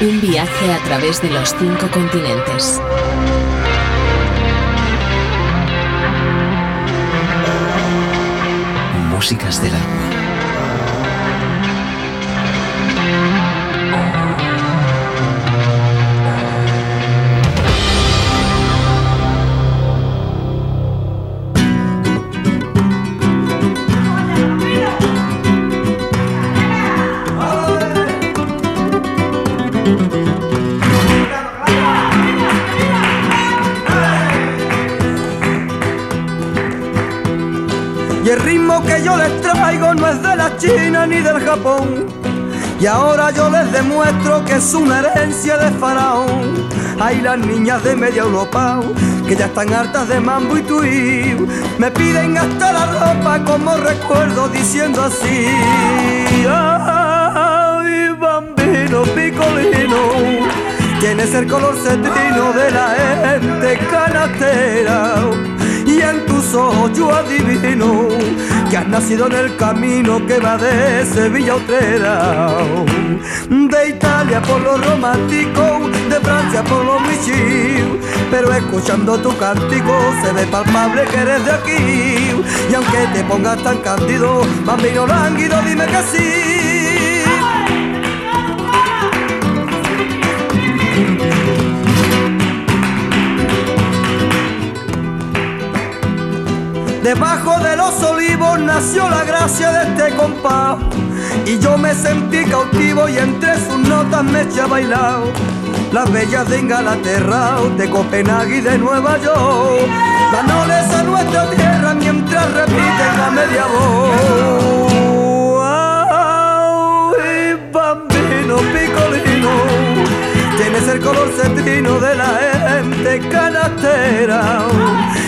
Un viaje a través de los cinco continentes. Músicas del agua. China ni del Japón. Y ahora yo les demuestro que es una herencia de faraón. Hay las niñas de media Europa que ya están hartas de mambo y tuí. Me piden hasta la ropa como recuerdo diciendo así. Ay, bambino, picolino. Tienes el color cetrino de la gente canastera y en tus ojos yo adivino que has nacido en el camino que va de Sevilla a Utrera. De Italia por lo romántico, de Francia por lo michis, pero escuchando tu cántico se ve palpable que eres de aquí. Y aunque te pongas tan cándido, bambino lánguido, dime que sí. Debajo de los olivos nació la gracia de este compás. Y yo me sentí cautivo y entre sus notas me eché a bailar. Las bellas de Inglaterra, de Copenhague y de Nueva York. Dándoles a nuestra tierra mientras repiten a media voz. Ay, bambino, picolino Tienes el color cetrino de la gente canastera.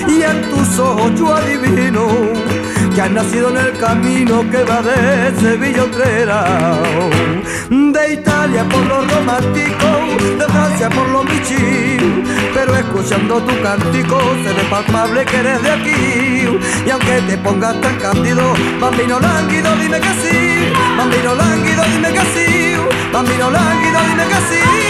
Y en tus ojos yo adivino que has nacido en el camino que va de Sevilla Utrera. De Italia por lo romántico, de Francia por lo michis, pero escuchando tu cántico se ve palpable que eres de aquí. Y aunque te pongas tan cándido, bambino lánguido, dime que sí, bambino lánguido, dime que sí, bambino lánguido, dime que sí.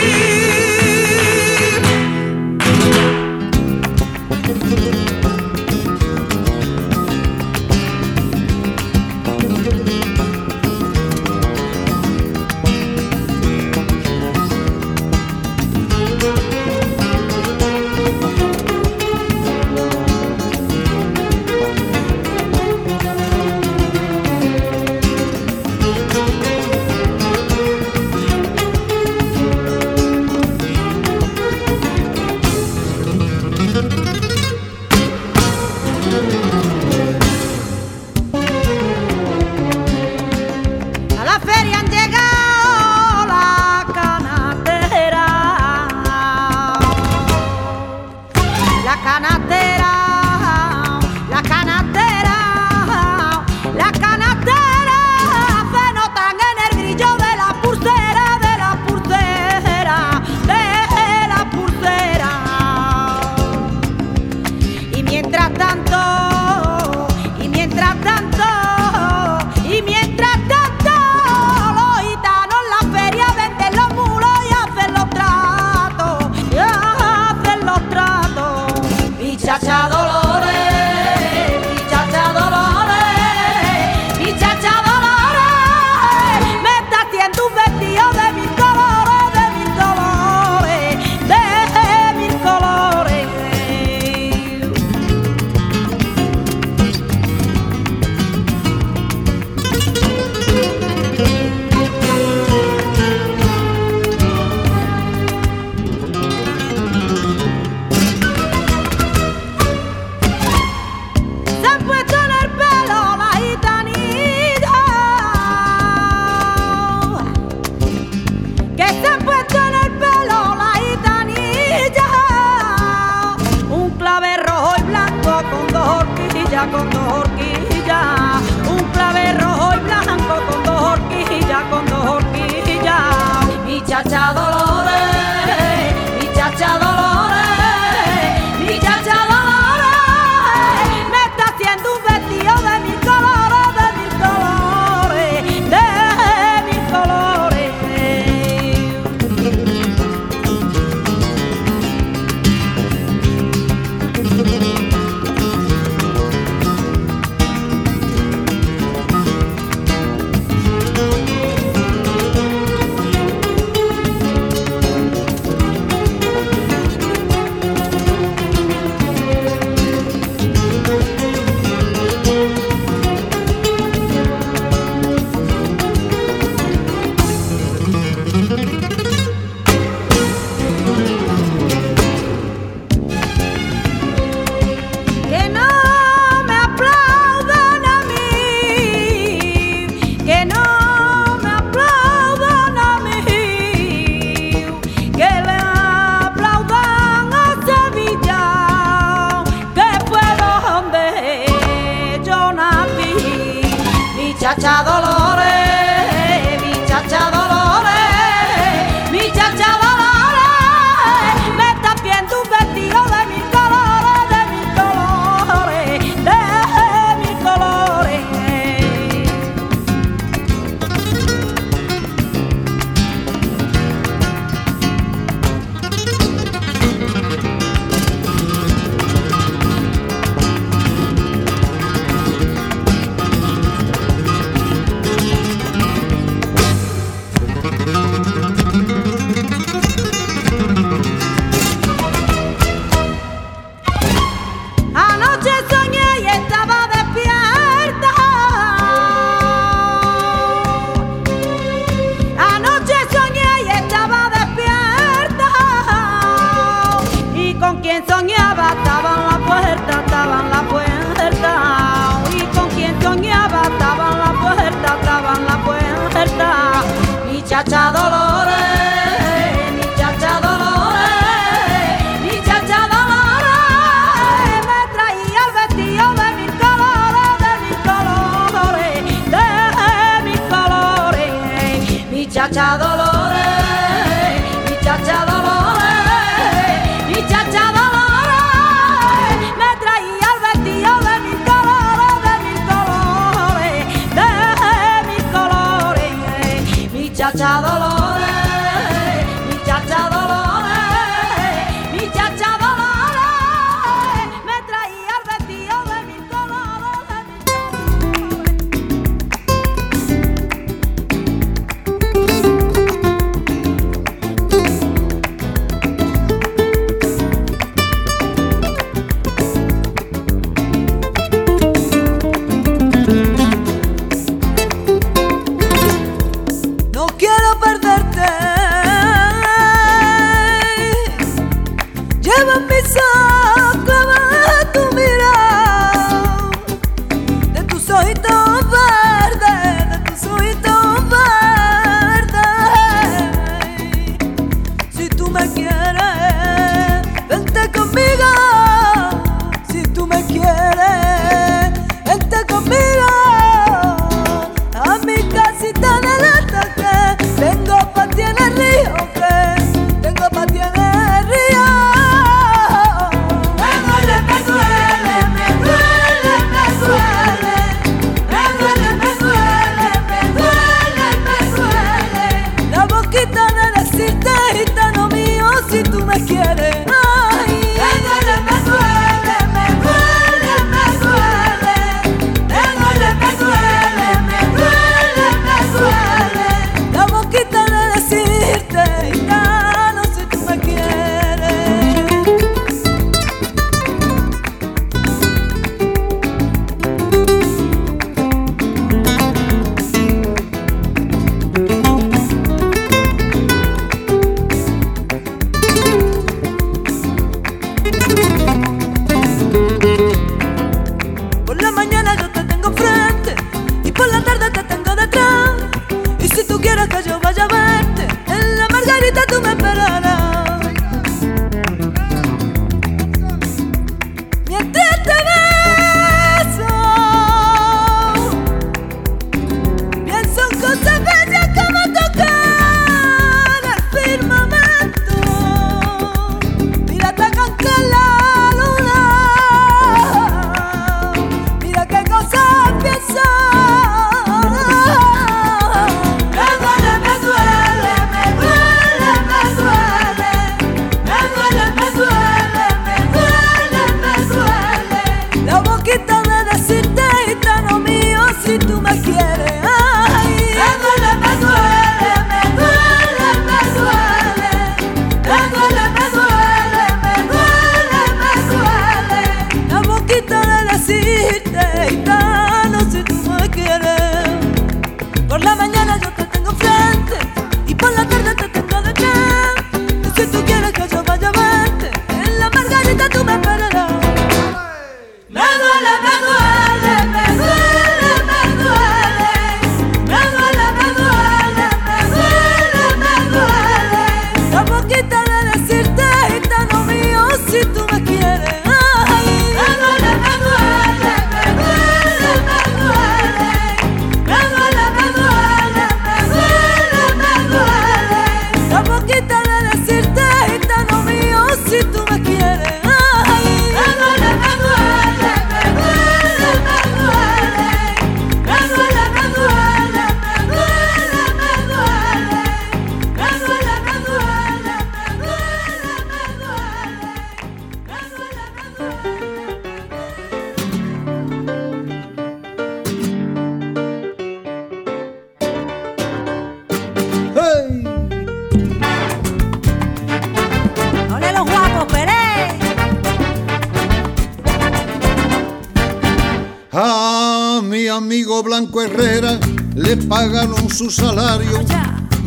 Le pagaron su salario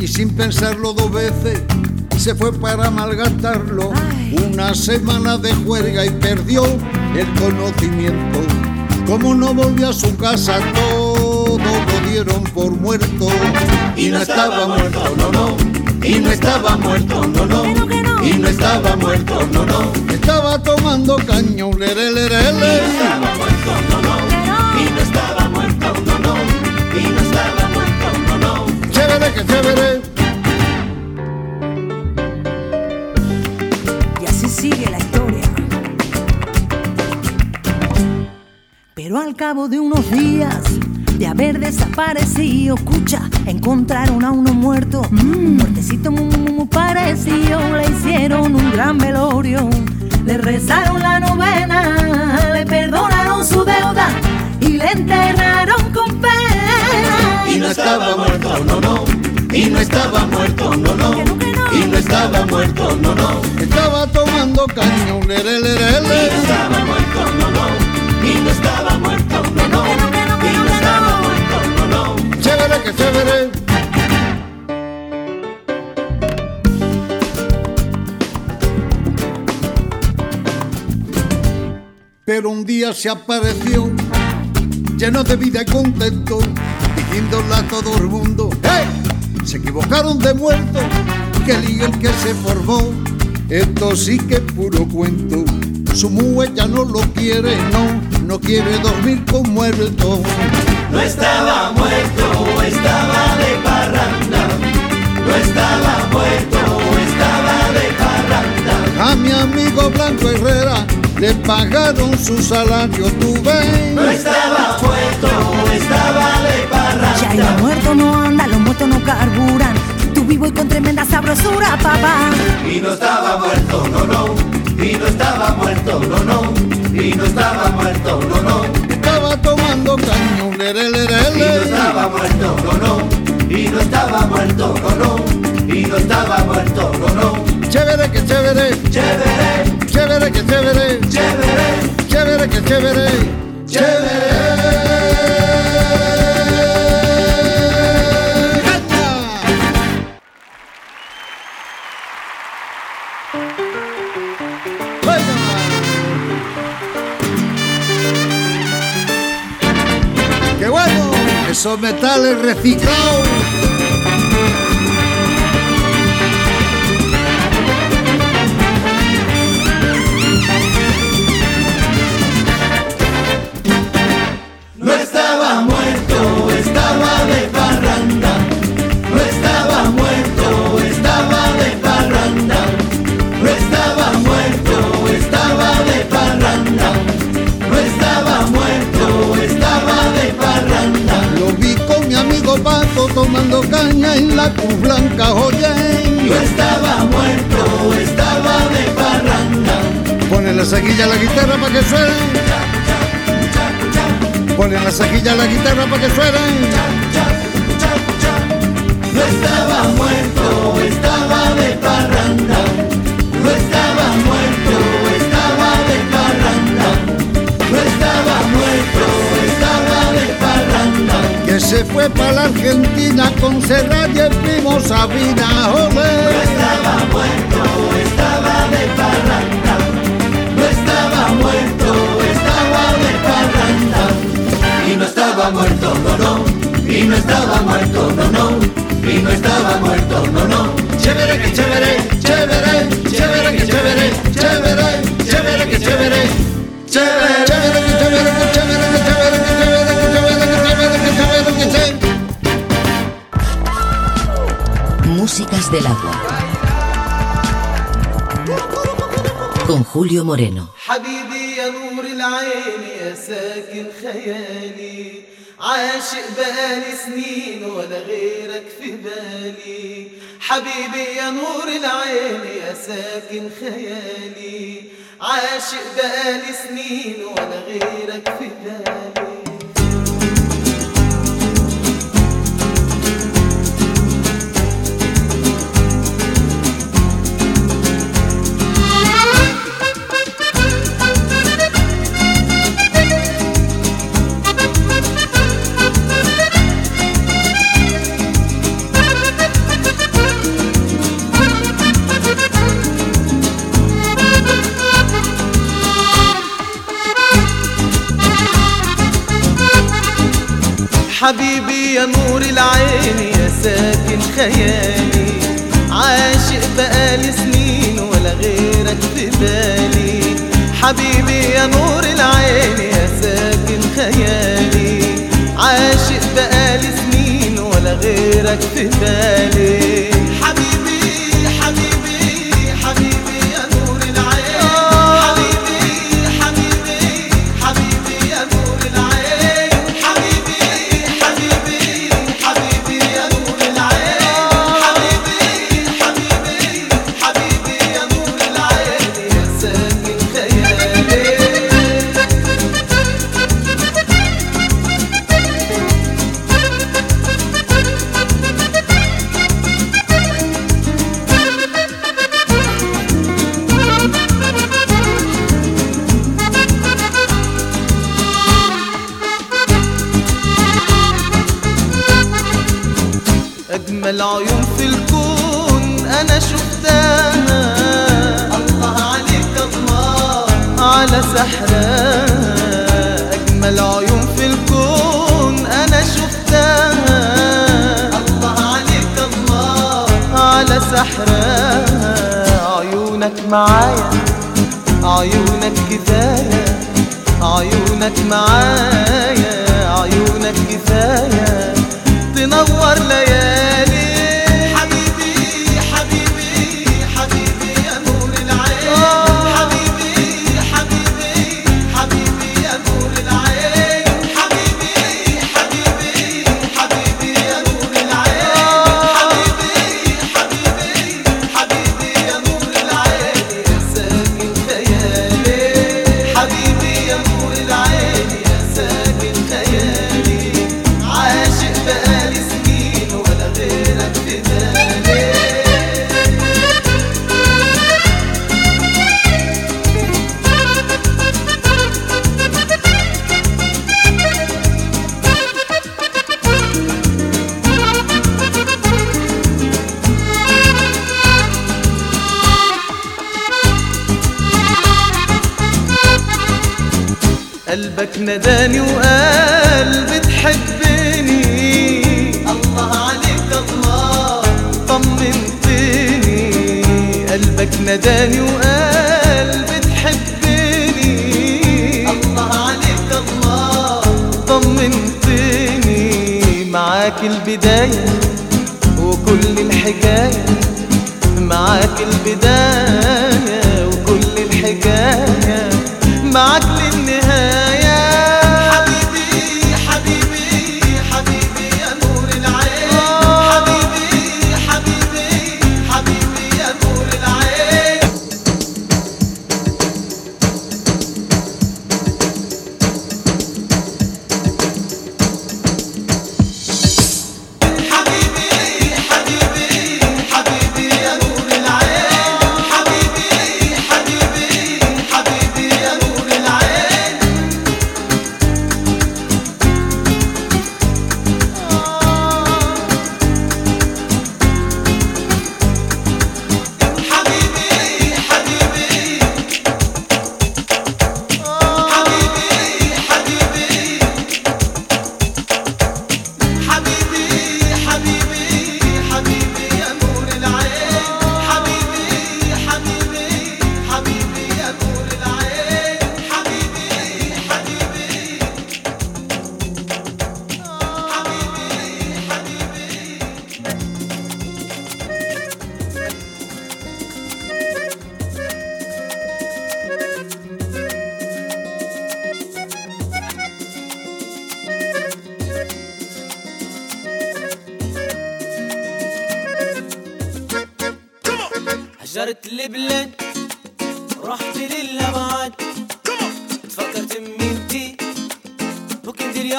y sin pensarlo dos veces se fue para malgastarlo. Una semana de juerga y perdió el conocimiento. Como no volvió a su casa, todo lo dieron por muerto. Y no estaba muerto, no, no. Y no estaba muerto, no, no. Y no estaba muerto, no, no. Estaba tomando caño, le, le, le, le. Y no estaba muerto, no, no Chévere que chévere. Y así sigue la historia. Pero al cabo de unos días de haber desaparecido, escucha, encontraron a uno muerto, muertecito muy, muy, muy parecido, le hicieron un gran velorio, le rezaron la novena, le perdonaron su deuda y le enterraron con pena. Y no estaba muerto, no, no. Y no estaba muerto, no, no. Y no estaba muerto, no, no. Estaba tomando caño, le, le, le, le, le. Y no estaba muerto, no, no. Y no estaba muerto, no, no. Y no, estaba muerto, no, no. Chévere que chévere. Pero un día se apareció lleno de vida y contento, diciéndole a todo el mundo, ¡Hey! Se equivocaron de muerto, que lío el que se formó, esto sí que es puro cuento. Su mujer ya no lo quiere, no, no quiere dormir con muerto. No estaba muerto, estaba de parranda. No estaba muerto, estaba de parranda. A mi amigo Blanco Herrera le pagaron su salario, tú ves. No estaba muerto, estaba de parranda. Ya muertos no y con tremenda sabrosura, papá. Y no estaba muerto, no, no. Y no estaba muerto, no, no. Y no estaba muerto, no, no. Estaba tomando caño, le, le, le, le. Y no estaba muerto, no, no. Y no estaba muerto, no, no. Y no estaba muerto, no, no. Chévere que chévere. Chévere. Chévere que chévere. Chévere. Chévere que chévere. Chévere. Esos metales reciclados. Amigo Paco tomando caña en la Cruz Blanca, oye. No estaba muerto, estaba de parranda. Pone la saquilla a la guitarra para que suene. Pone la saquilla a la guitarra para que suene. No estaba muerto, estaba de parranda. Que se fue para la Argentina con Serrat y el primo Sabina, ole. No estaba muerto, estaba de parranda. No estaba muerto, estaba de parranda. Y no estaba muerto, no, no. Y no estaba muerto, no, no. Y no estaba muerto, no, no. Chévere que chévere, chévere, chévere que chévere, chévere, chévere que chévere. Chévere, chévere que chévere, del agua. Con Julio Moreno. حبيبي يا نور العين يا ساكن خيالي عاشق بقالي سنين ولا غيرك في بالي حبيبي يا نور العين يا ساكن خيالي عاشق بقالي سنين ولا غيرك في بالي حبيبي يا نور العين يا ساكن خيالي. عاشق بقالي سنين ولا غيرك في بالي. حبيبي يا نور العين يا ساكن خيالي. عاشق بقالي سنين ولا غيرك في بالي. nedeni you.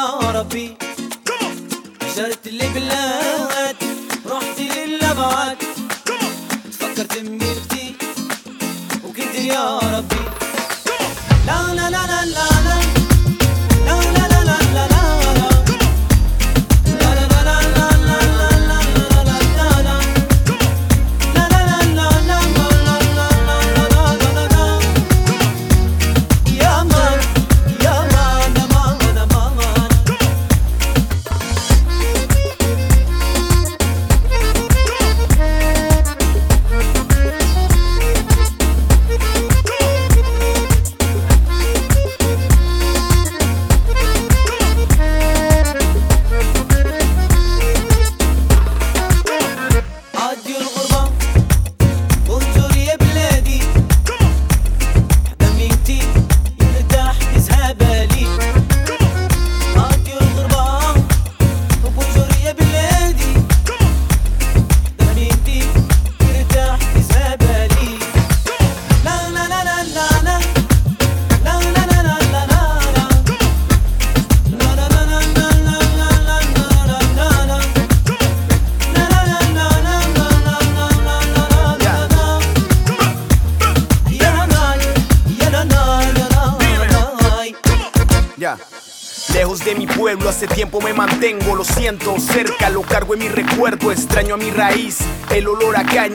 ربي. جرت لبلاد رحت للابعاد فكرت بميرتي وكدر يا ربي.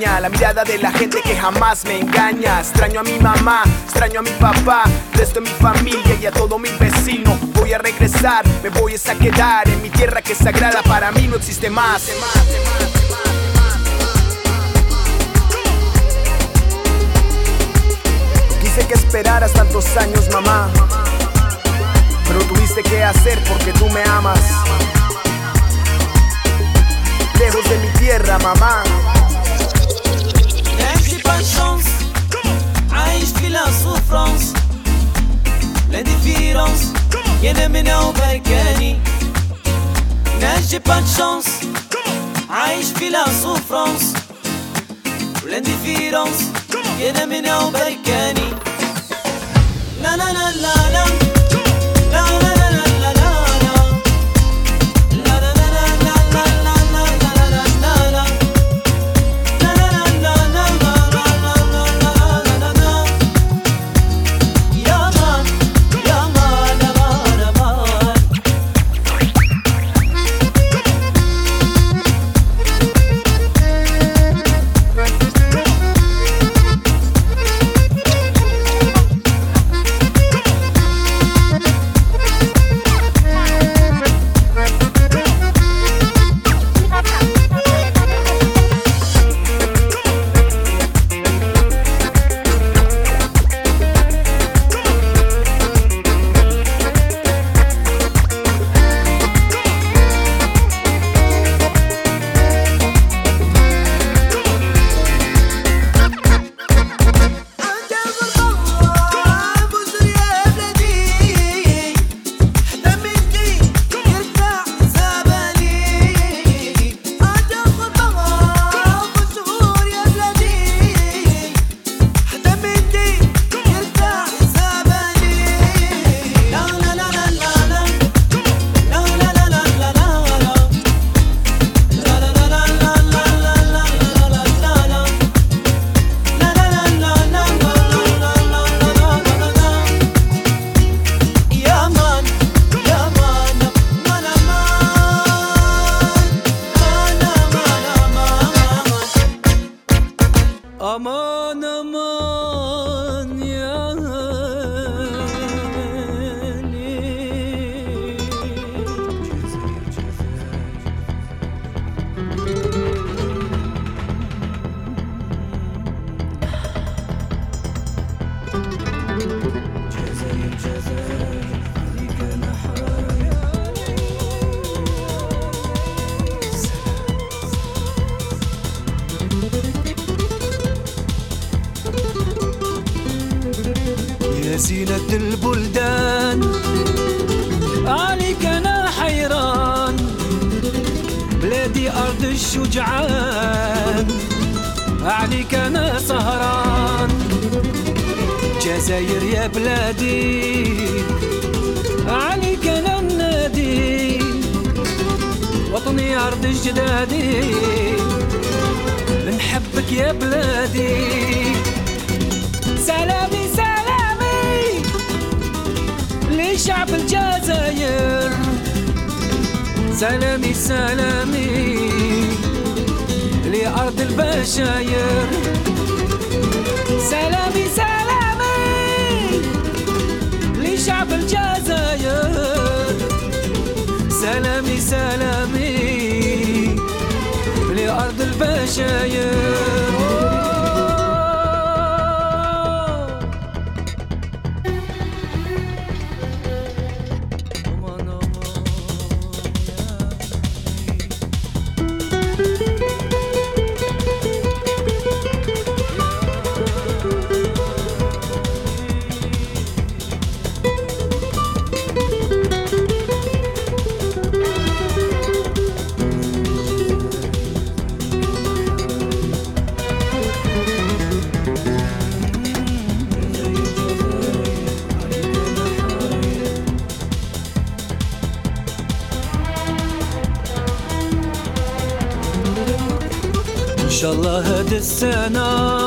La mirada de la gente que jamás me engaña, extraño a mi mamá, extraño a mi papá, resto de mi familia y a todos mis vecinos, voy a regresar, me voy a quedar en mi tierra que es sagrada, para mí no existe más. Quise que esperaras tantos años, mamá. Pero tuviste que hacer porque tú me amas. Lejos de mi tierra, mamá. tranquille en souffrance. L'indifférence, j'ai pas de chance. Aïe, je souffrance. L'indifférence, ne m'énerve Na na na la la. sana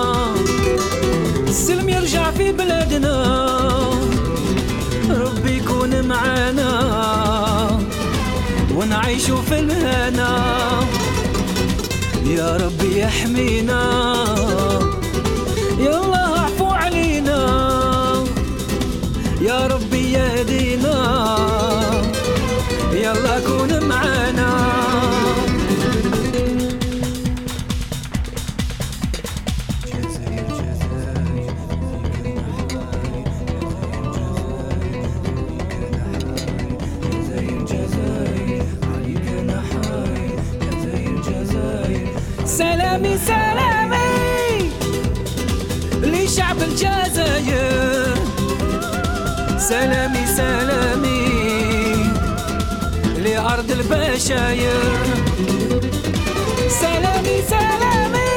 سلامي سلامي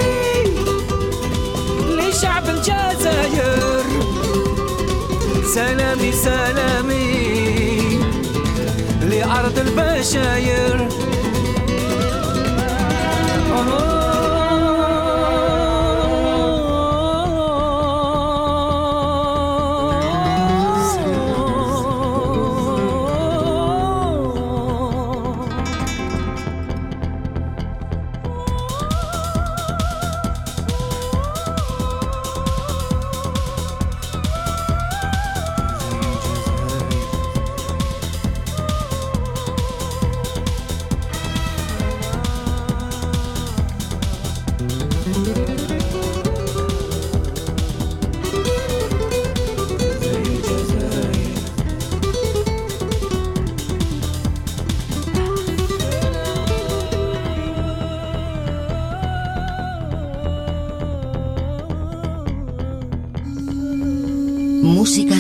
لشعب الجزائر سلامي سلامي لأرض البشاير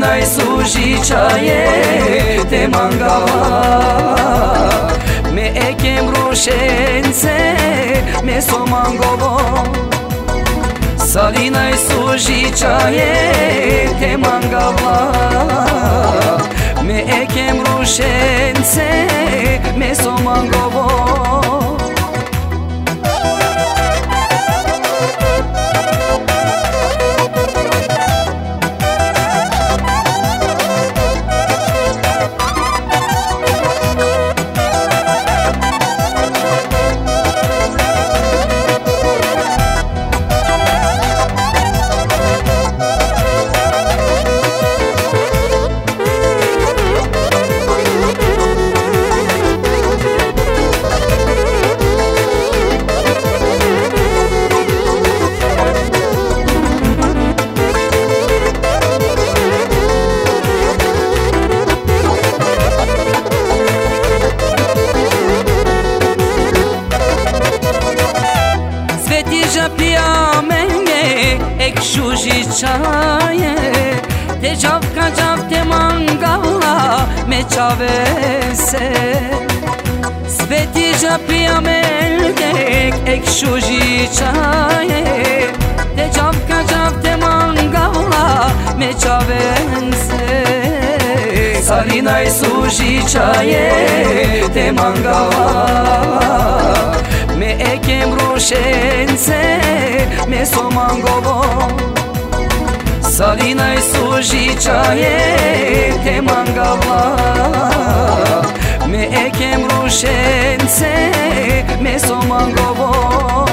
Dinaj služića je te mangala Me ekem rušence, me so mangovo Salinaj služića je te mangala Me ekem rušence, me so mangovo rožiča je te mangava Me ekem rošence, me so mangovo Salinaj e sužiča je te mangava Me ekem rošence, me so mangovo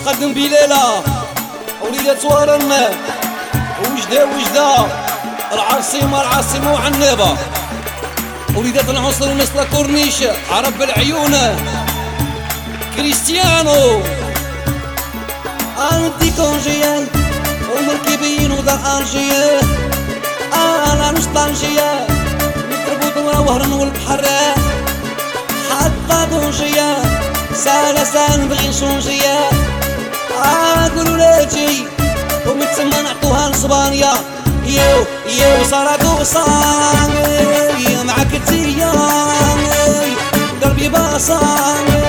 متقدم بليلة وليدات وهران وجدة وجدة. العاصمة العاصمة وعنابة وليدات العنصر ونصلة كورنيش عرب العيون. كريستيانو. عندي كونجيال ومركبين ودا ألجيال أنا نوستالجيا نضربو دورة وهرن والبحر حتى دونجيا سالة سان بغي نشونجيا قولوا لي جي ومتسمى نعطوها لصبانيا. يو يو صارت غصاني معاك تياني قلبي باصاني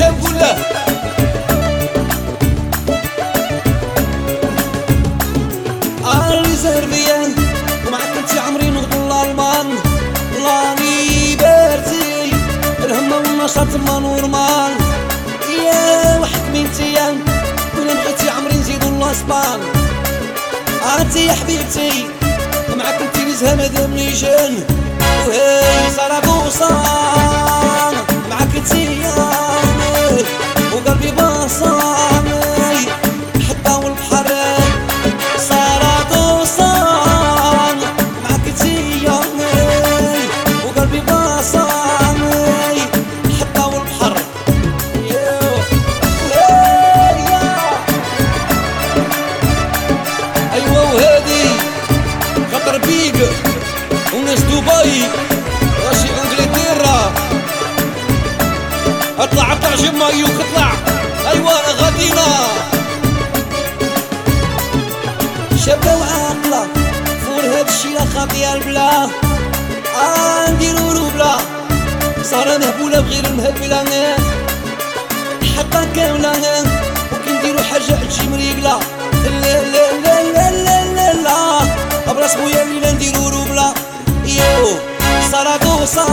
ولا هشام ولا ريزيرفيان ومعك انت عمري نغض الالمان لاني بارتي الهمه والنشاط ما نورمال يا واحد من تيام ولا بغيتي عمري نزيدو الاسبان أنتي يا حبيبتي معك انت نزهه مادام نيجان وهي سراغوسا معك تيام جمايوك اطلع أيوه غادينا شابة وعاقلة فور هاد لا خاطية البلا. آه نديرو روبلا. صار مهبولة بغير المهبلة حقا كاملة وكي نديرو حاجة تجي مريقلة. لا لا لا لا لا لا لا. أبراس خويا الليلة نديرو روبلا. يو سراغوسا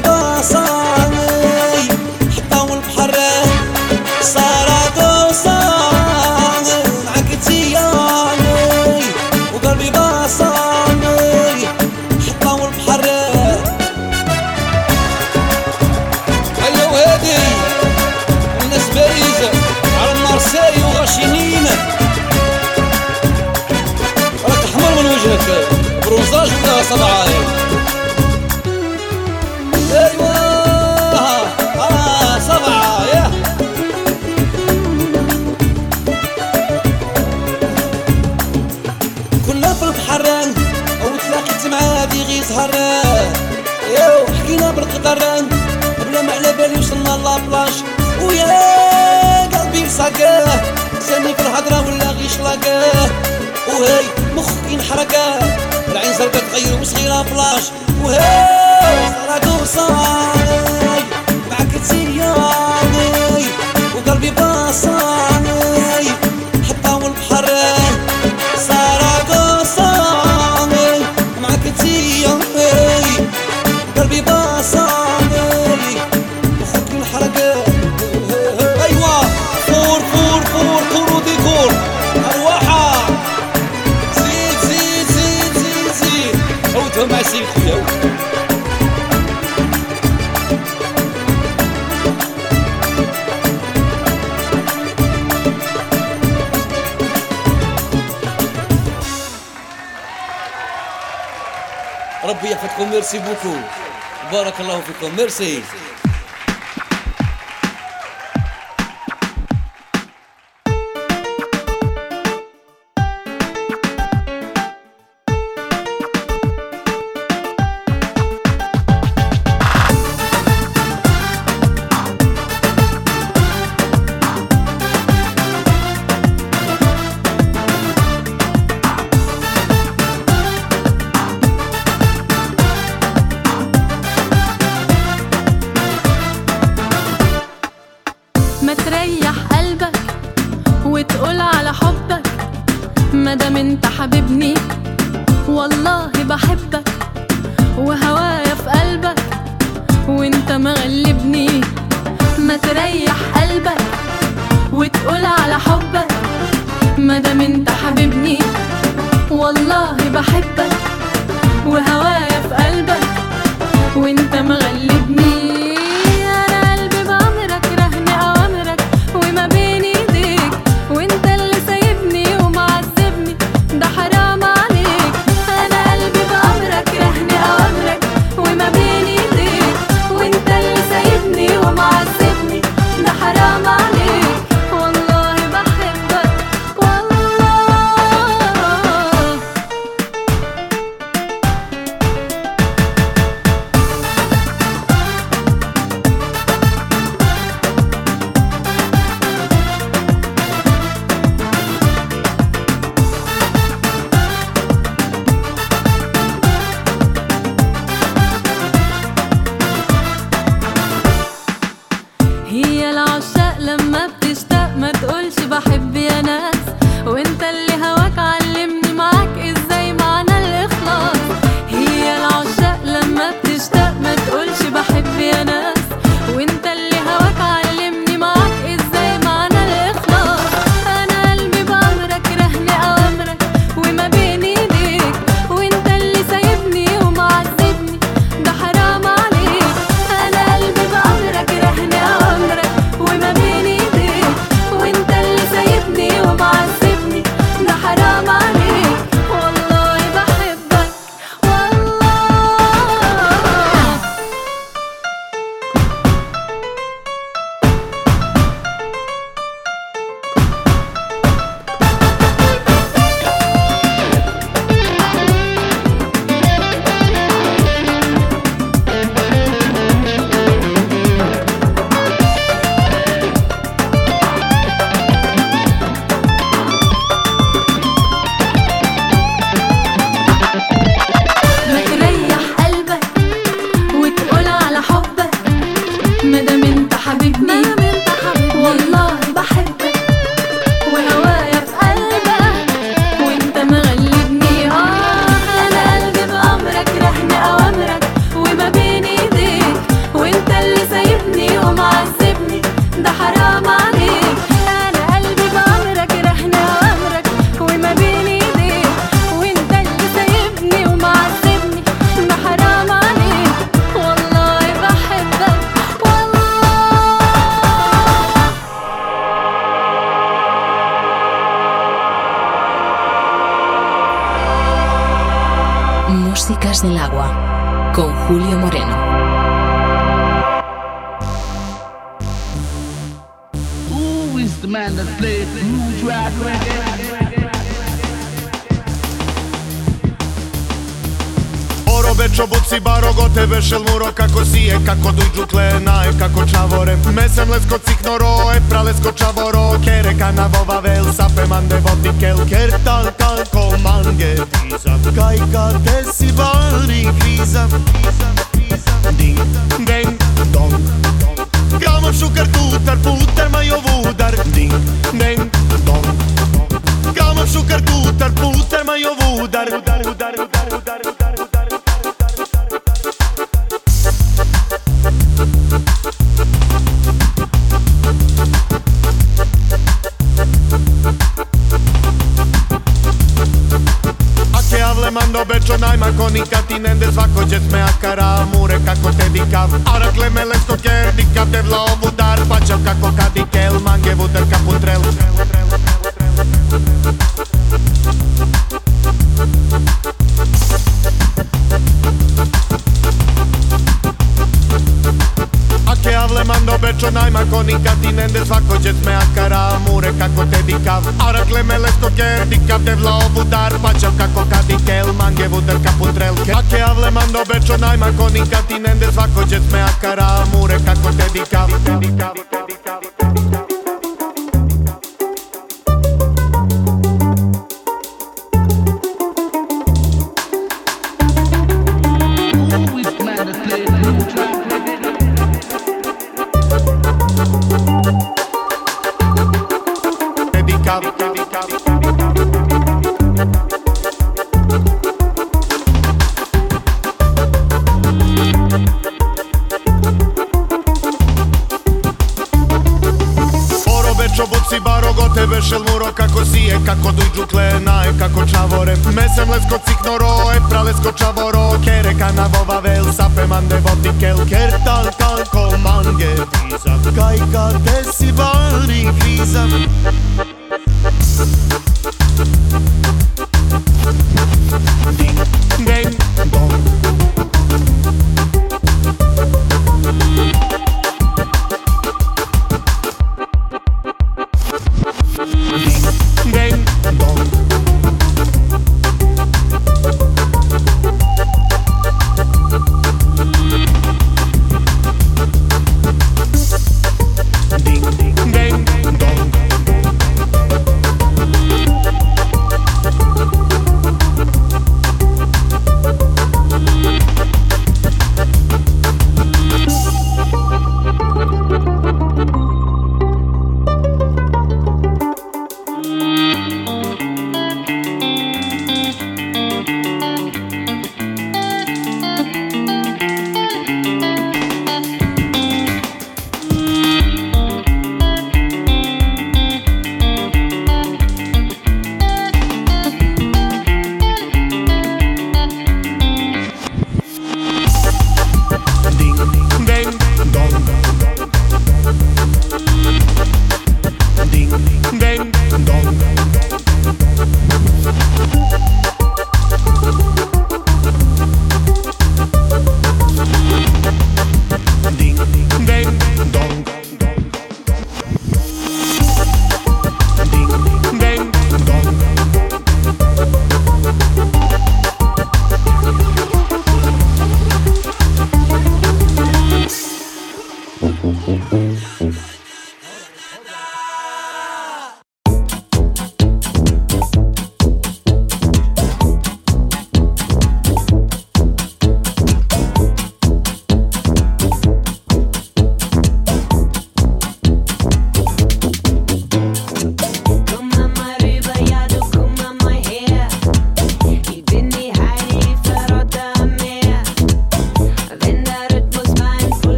باصاوي حطاو البحر صارت وصام عقلتي ياني وقلبي باصاوي حطاو البحر هلا أيوة وهادي والناس باريزة على النار ساري وغاشينين. راك احمر من وجهك برونزاج ولا صبعايا وهاي مخك ينحرقاه العين زرقا تغير وصغيرة بلاش وهاي صرادو صاي معاك تسياني وقلبي باصاني Merci beaucoup. Barakallahu fikum. Merci. بحبك Mando Bečo najmako nikad ti nende svako će smejaka mure kako te dikav Arakle me lesko ker dikav te vla ovu dar pačav kako kadikel mange vuder kaputrel Trel, trel, trel, trel, trel, să n-ai mai mure kako tine Desfac faceți mea caramure ca cotedicav te mele stocher, dicav de la obudar Faceam ca cocadichel, mangevu del caputrel Ake avle mando berčo najma conic ca tine Desfac faceți mea te dikavedikav cotedicav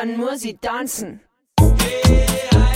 Dann muss ich tanzen. Dann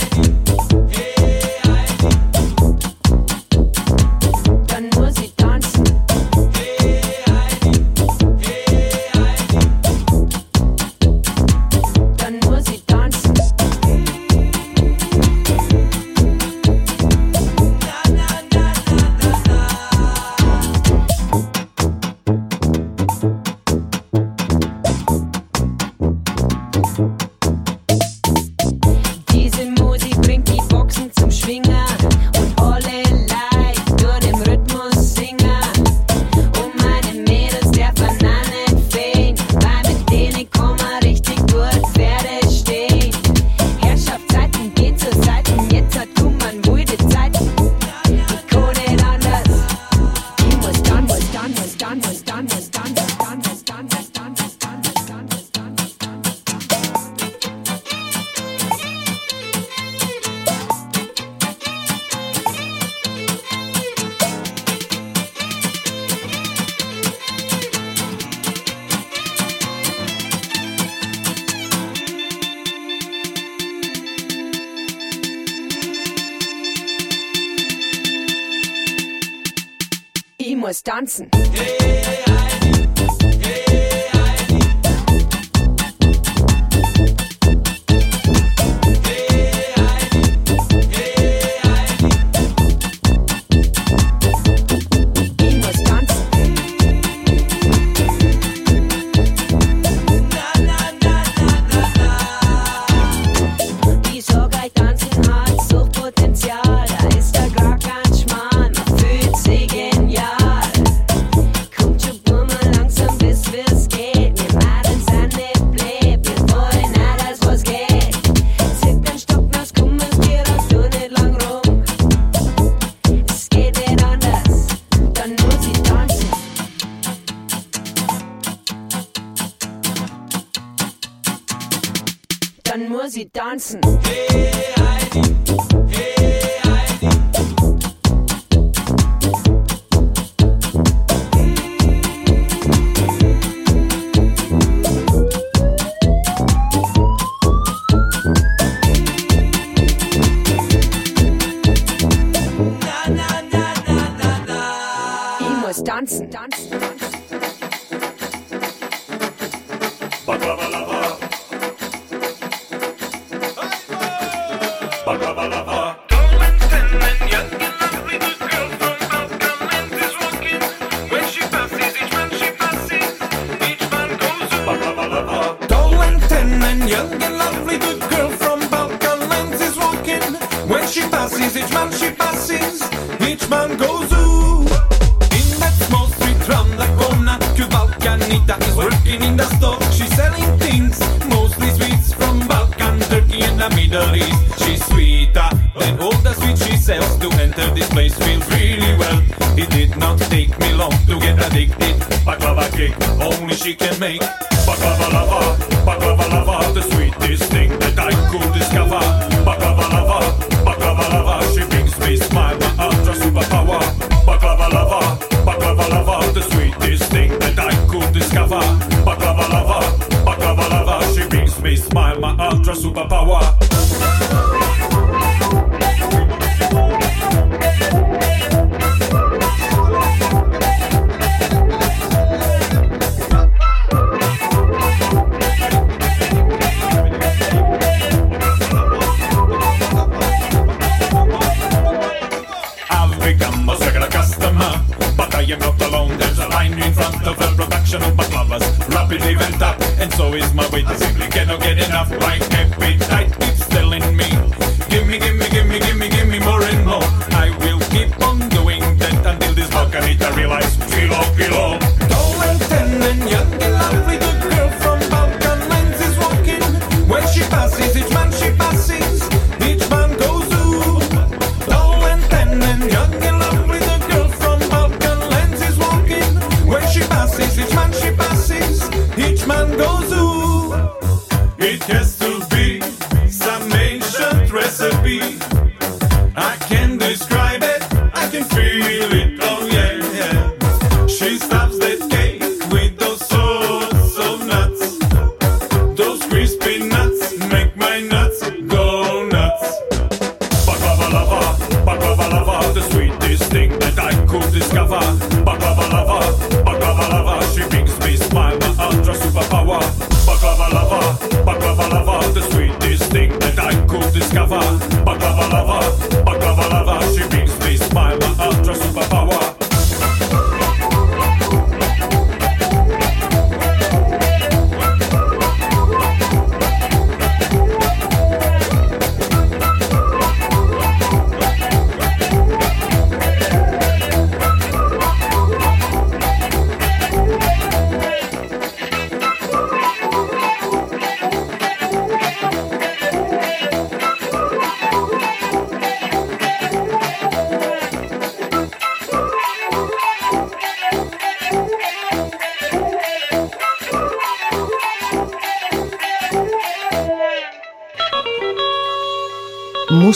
Johnson. Dancing.